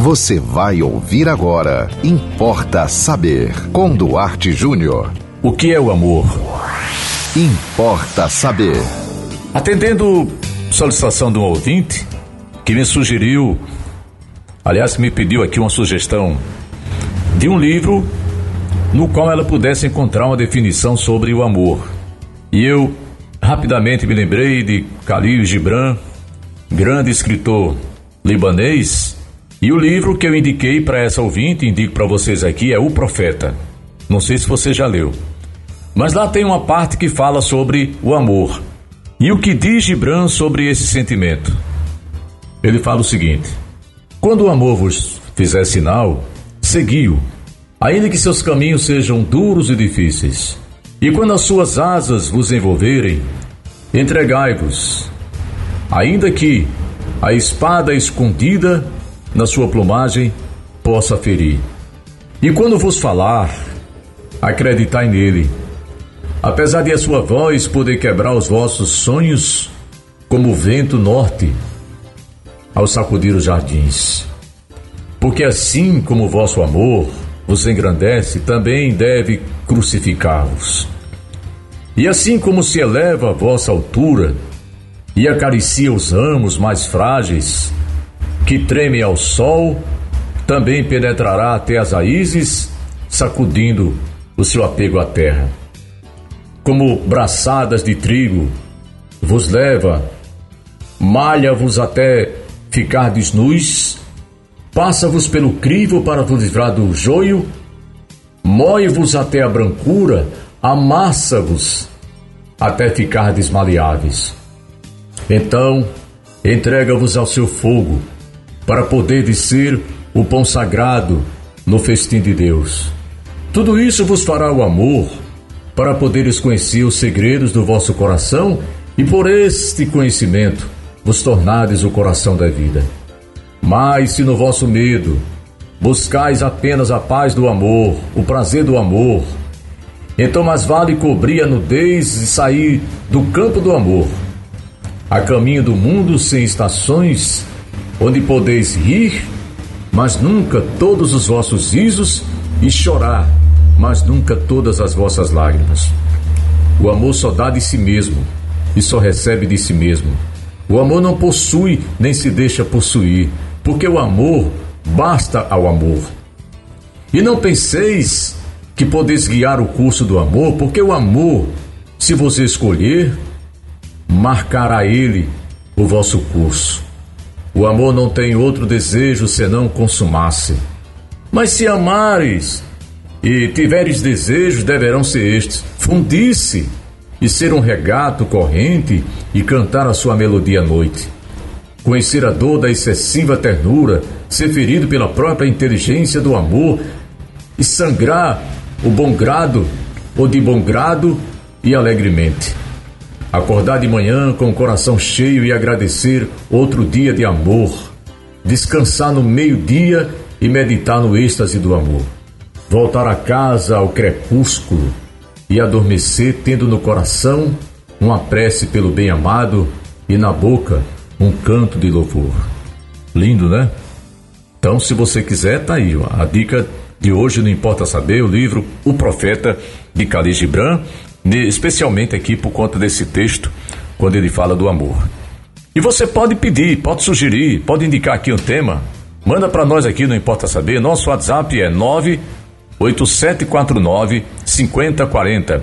Você vai ouvir agora. Importa saber. Com Duarte Júnior. O que é o amor? Importa saber. Atendendo solicitação de um ouvinte que me sugeriu, aliás, me pediu aqui uma sugestão de um livro no qual ela pudesse encontrar uma definição sobre o amor. E eu rapidamente me lembrei de Khalil Gibran, grande escritor libanês, e o livro que eu indiquei para essa ouvinte, indico para vocês aqui, é O Profeta. Não sei se você já leu. Mas lá tem uma parte que fala sobre o amor. E o que diz Gibran sobre esse sentimento? Ele fala o seguinte: Quando o amor vos fizer sinal, segui-o, ainda que seus caminhos sejam duros e difíceis. E quando as suas asas vos envolverem, entregai-vos, ainda que a espada escondida na sua plumagem possa ferir. E quando vos falar, acreditai nele. Apesar de a sua voz poder quebrar os vossos sonhos, como o vento norte ao sacudir os jardins. Porque assim como o vosso amor vos engrandece, também deve crucificar-vos. E assim como se eleva a vossa altura e acaricia os ramos mais frágeis, que tremem ao sol, também penetrará até as raízes, sacudindo o seu apego à terra. Como braçadas de trigo, vos leva, malha-vos até ficar desnus, passa-vos pelo crivo para vos livrar do joio, moe-vos até a brancura, amassa-vos até ficar desmaleáveis. Então, entrega-vos ao seu fogo, para poder ser o pão sagrado no festim de Deus. Tudo isso vos fará o amor, para poderes conhecer os segredos do vosso coração e por este conhecimento vos tornades o coração da vida. Mas se no vosso medo buscais apenas a paz do amor, o prazer do amor, então mais vale cobrir a nudez e sair do campo do amor, a caminho do mundo sem estações, onde podeis rir, mas nunca todos os vossos risos, e chorar, mas nunca todas as vossas lágrimas. O amor só dá de si mesmo e só recebe de si mesmo. O amor não possui nem se deixa possuir, porque o amor basta ao amor. E não penseis que podeis guiar o curso do amor, porque o amor, se você escolher, marcará ele o vosso curso. O amor não tem outro desejo senão consumar-se. Mas se amares e tiveres desejos, deverão ser estes: fundir-se e ser um regato corrente e cantar a sua melodia à noite. Conhecer a dor da excessiva ternura, ser ferido pela própria inteligência do amor e sangrar o bom grado ou de bom grado e alegremente. Acordar de manhã com o coração cheio e agradecer outro dia de amor. Descansar no meio-dia e meditar no êxtase do amor. Voltar a casa ao crepúsculo e adormecer tendo no coração uma prece pelo bem-amado e na boca um canto de louvor. Lindo, né? Então, se você quiser, tá aí a dica de hoje, não importa saber, o livro O Profeta de Khalil Gibran, especialmente aqui por conta desse texto, quando ele fala do amor. E você pode pedir, pode sugerir, pode indicar aqui um tema, manda para nós aqui, não importa saber, nosso WhatsApp é 9 8749 5040.